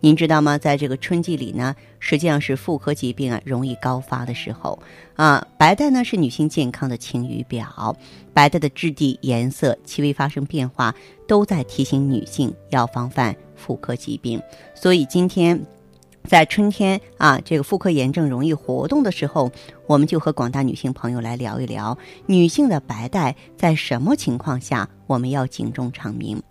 您知道吗？在这个春季里呢，实际上是妇科疾病啊容易高发的时候啊。白带呢是女性健康的晴雨表，白带的质地、颜色、气味发生变化，都在提醒女性要防范妇科疾病。所以今天。在春天啊，这个妇科炎症容易活动的时候，我们就和广大女性朋友来聊一聊女性的白带在什么情况下我们要警钟长鸣。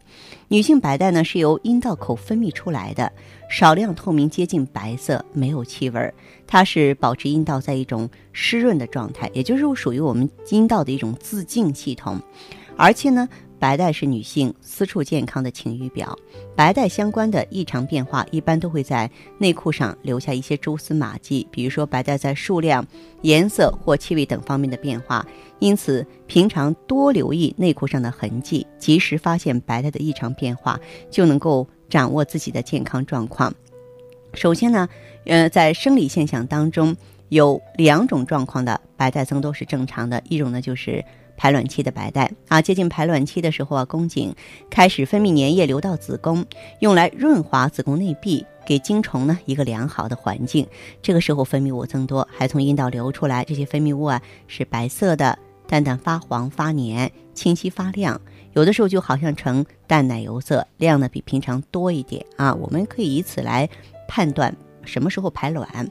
女性白带呢是由阴道口分泌出来的，少量透明、接近白色，没有气味儿。它是保持阴道在一种湿润的状态，也就是属于我们阴道的一种自净系统，而且呢。白带是女性私处健康的晴雨表，白带相关的异常变化一般都会在内裤上留下一些蛛丝马迹，比如说白带在数量、颜色或气味等方面的变化。因此，平常多留意内裤上的痕迹，及时发现白带的异常变化，就能够掌握自己的健康状况。首先呢，呃，在生理现象当中有两种状况的白带增多是正常的，一种呢就是。排卵期的白带啊，接近排卵期的时候啊，宫颈开始分泌粘液流到子宫，用来润滑子宫内壁，给精虫呢一个良好的环境。这个时候分泌物增多，还从阴道流出来，这些分泌物啊是白色的，淡淡发黄发黏，清晰发亮，有的时候就好像呈淡奶油色，量呢比平常多一点啊。我们可以以此来判断什么时候排卵。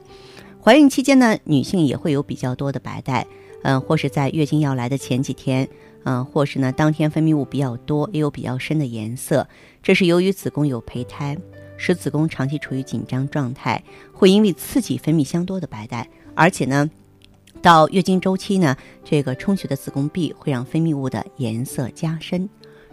怀孕期间呢，女性也会有比较多的白带。嗯，或是在月经要来的前几天，嗯，或是呢当天分泌物比较多，也有比较深的颜色，这是由于子宫有胚胎，使子宫长期处于紧张状态，会因为刺激分泌相多的白带，而且呢，到月经周期呢，这个充血的子宫壁会让分泌物的颜色加深。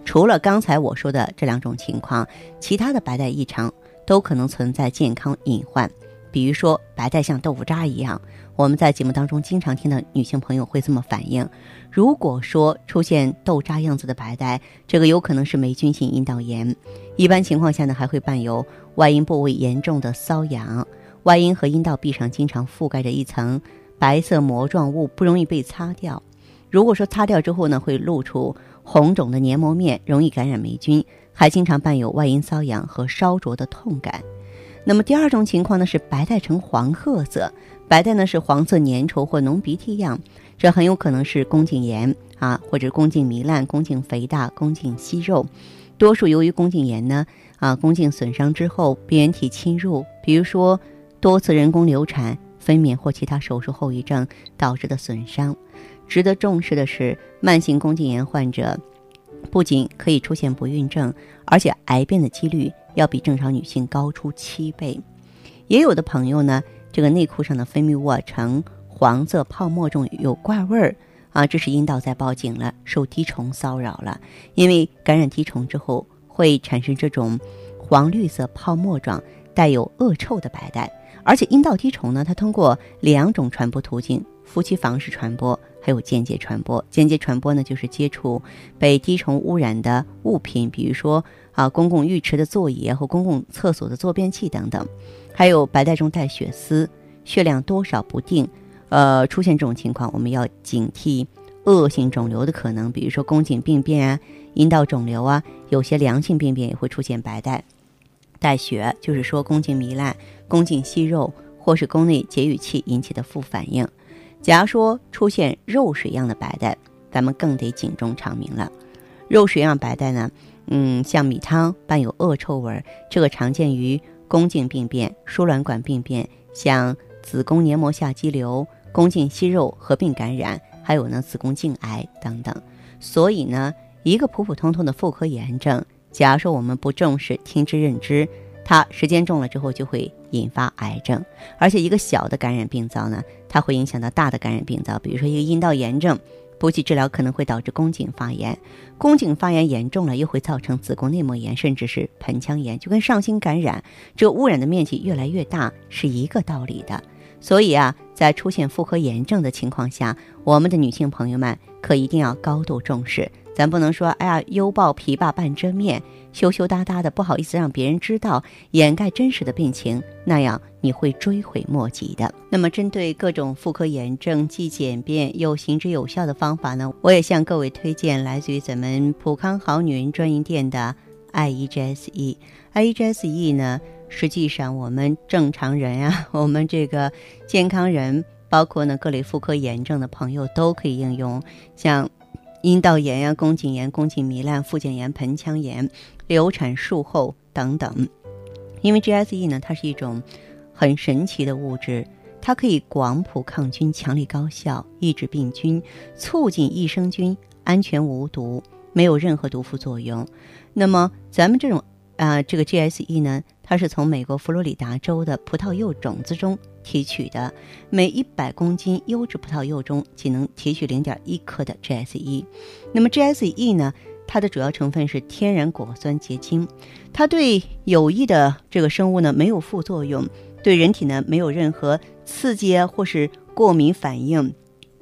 除了刚才我说的这两种情况，其他的白带异常都可能存在健康隐患。比如说，白带像豆腐渣一样，我们在节目当中经常听到女性朋友会这么反映。如果说出现豆渣样子的白带，这个有可能是霉菌性阴道炎。一般情况下呢，还会伴有外阴部位严重的瘙痒，外阴和阴道壁上经常覆盖着一层白色膜状物，不容易被擦掉。如果说擦掉之后呢，会露出红肿的黏膜面，容易感染霉菌，还经常伴有外阴瘙痒和烧灼的痛感。那么第二种情况呢是白带呈黄褐色，白带呢是黄色粘稠或浓鼻涕样，这很有可能是宫颈炎啊，或者宫颈糜烂、宫颈肥大、宫颈息肉。多数由于宫颈炎呢啊，宫颈损伤之后病原体侵入，比如说多次人工流产、分娩或其他手术后遗症导致的损伤。值得重视的是，慢性宫颈炎患者不仅可以出现不孕症，而且癌变的几率。要比正常女性高出七倍，也有的朋友呢，这个内裤上的分泌物呈黄色泡沫状，有怪味儿。啊，这是阴道在报警了，受滴虫骚扰了。因为感染滴虫之后会产生这种黄绿色泡沫状、带有恶臭的白带，而且阴道滴虫呢，它通过两种传播途径：夫妻房式传播，还有间接传播。间接传播呢，就是接触被滴虫污染的物品，比如说。啊，公共浴池的座椅和公共厕所的坐便器等等，还有白带中带血丝，血量多少不定。呃，出现这种情况，我们要警惕恶性肿瘤的可能，比如说宫颈病变啊、阴道肿瘤啊，有些良性病变也会出现白带带血，就是说宫颈糜烂、宫颈息肉或是宫内节育器引起的副反应。假如说出现肉水样的白带，咱们更得警钟长鸣了。肉水样白带呢？嗯，像米汤伴有恶臭味儿，这个常见于宫颈病变、输卵管病变，像子宫黏膜下肌瘤、宫颈息肉合并感染，还有呢子宫颈癌等等。所以呢，一个普普通通的妇科炎症，假如说我们不重视、听之任之，它时间重了之后就会引发癌症。而且一个小的感染病灶呢，它会影响到大的感染病灶，比如说一个阴道炎症。不去治疗可能会导致宫颈发炎，宫颈发炎严重了又会造成子宫内膜炎，甚至是盆腔炎，就跟上新感染这污染的面积越来越大是一个道理的。所以啊，在出现妇科炎症的情况下，我们的女性朋友们可一定要高度重视。咱不能说，哎呀，犹抱琵琶半遮面，羞羞答答的，不好意思让别人知道，掩盖真实的病情，那样你会追悔莫及的。那么，针对各种妇科炎症，既简便又行之有效的方法呢？我也向各位推荐来自于咱们普康好女人专营店的 IEGSE。IEGSE 呢，实际上我们正常人呀，我们这个健康人，包括呢各类妇科炎症的朋友都可以应用，像。阴道炎呀、宫颈炎、宫颈糜烂、附件炎、盆腔炎、流产术后等等，因为 GSE 呢，它是一种很神奇的物质，它可以广谱抗菌，强力高效，抑制病菌，促进益生菌，安全无毒，没有任何毒副作用。那么咱们这种啊，这个 GSE 呢，它是从美国佛罗里达州的葡萄柚种子中。提取的每一百公斤优质葡萄柚中仅能提取零点一克的 GSE。那么 GSE 呢？它的主要成分是天然果酸结晶，它对有益的这个生物呢没有副作用，对人体呢没有任何刺激啊或是过敏反应，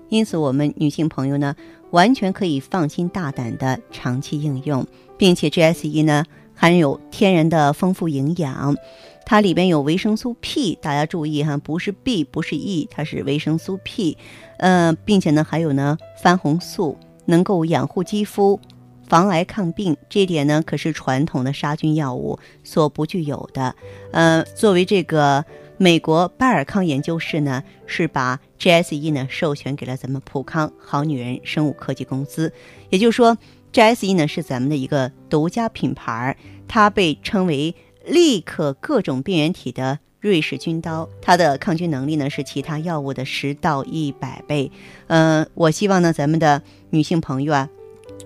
因此我们女性朋友呢完全可以放心大胆的长期应用，并且 GSE 呢含有天然的丰富营养。它里边有维生素 P，大家注意哈，不是 B，不是 E，它是维生素 P，呃，并且呢还有呢番红素，能够养护肌肤、防癌抗病，这点呢可是传统的杀菌药物所不具有的。呃，作为这个美国拜尔康研究室呢，是把 GSE 呢授权给了咱们普康好女人生物科技公司，也就是说，GSE 呢是咱们的一个独家品牌，它被称为。立刻各种病原体的瑞士军刀，它的抗菌能力呢是其他药物的十到一百倍。嗯，我希望呢咱们的女性朋友啊，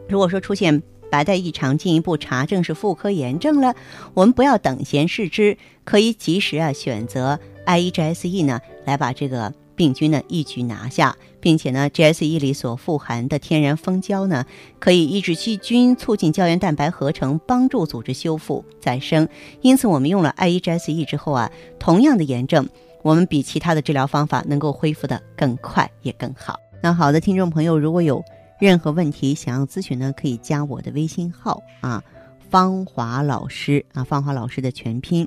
如果说出现白带异常，进一步查证是妇科炎症了，我们不要等闲视之，可以及时啊选择 IEGSE 呢来把这个。病菌呢一举拿下，并且呢，GSE 里所富含的天然蜂胶呢，可以抑制细菌，促进胶原蛋白合成，帮助组织修复再生。因此，我们用了 IEGSE 之后啊，同样的炎症，我们比其他的治疗方法能够恢复的更快也更好。那好的，听众朋友，如果有任何问题想要咨询呢，可以加我的微信号啊，芳华老师啊，芳华老师的全拼，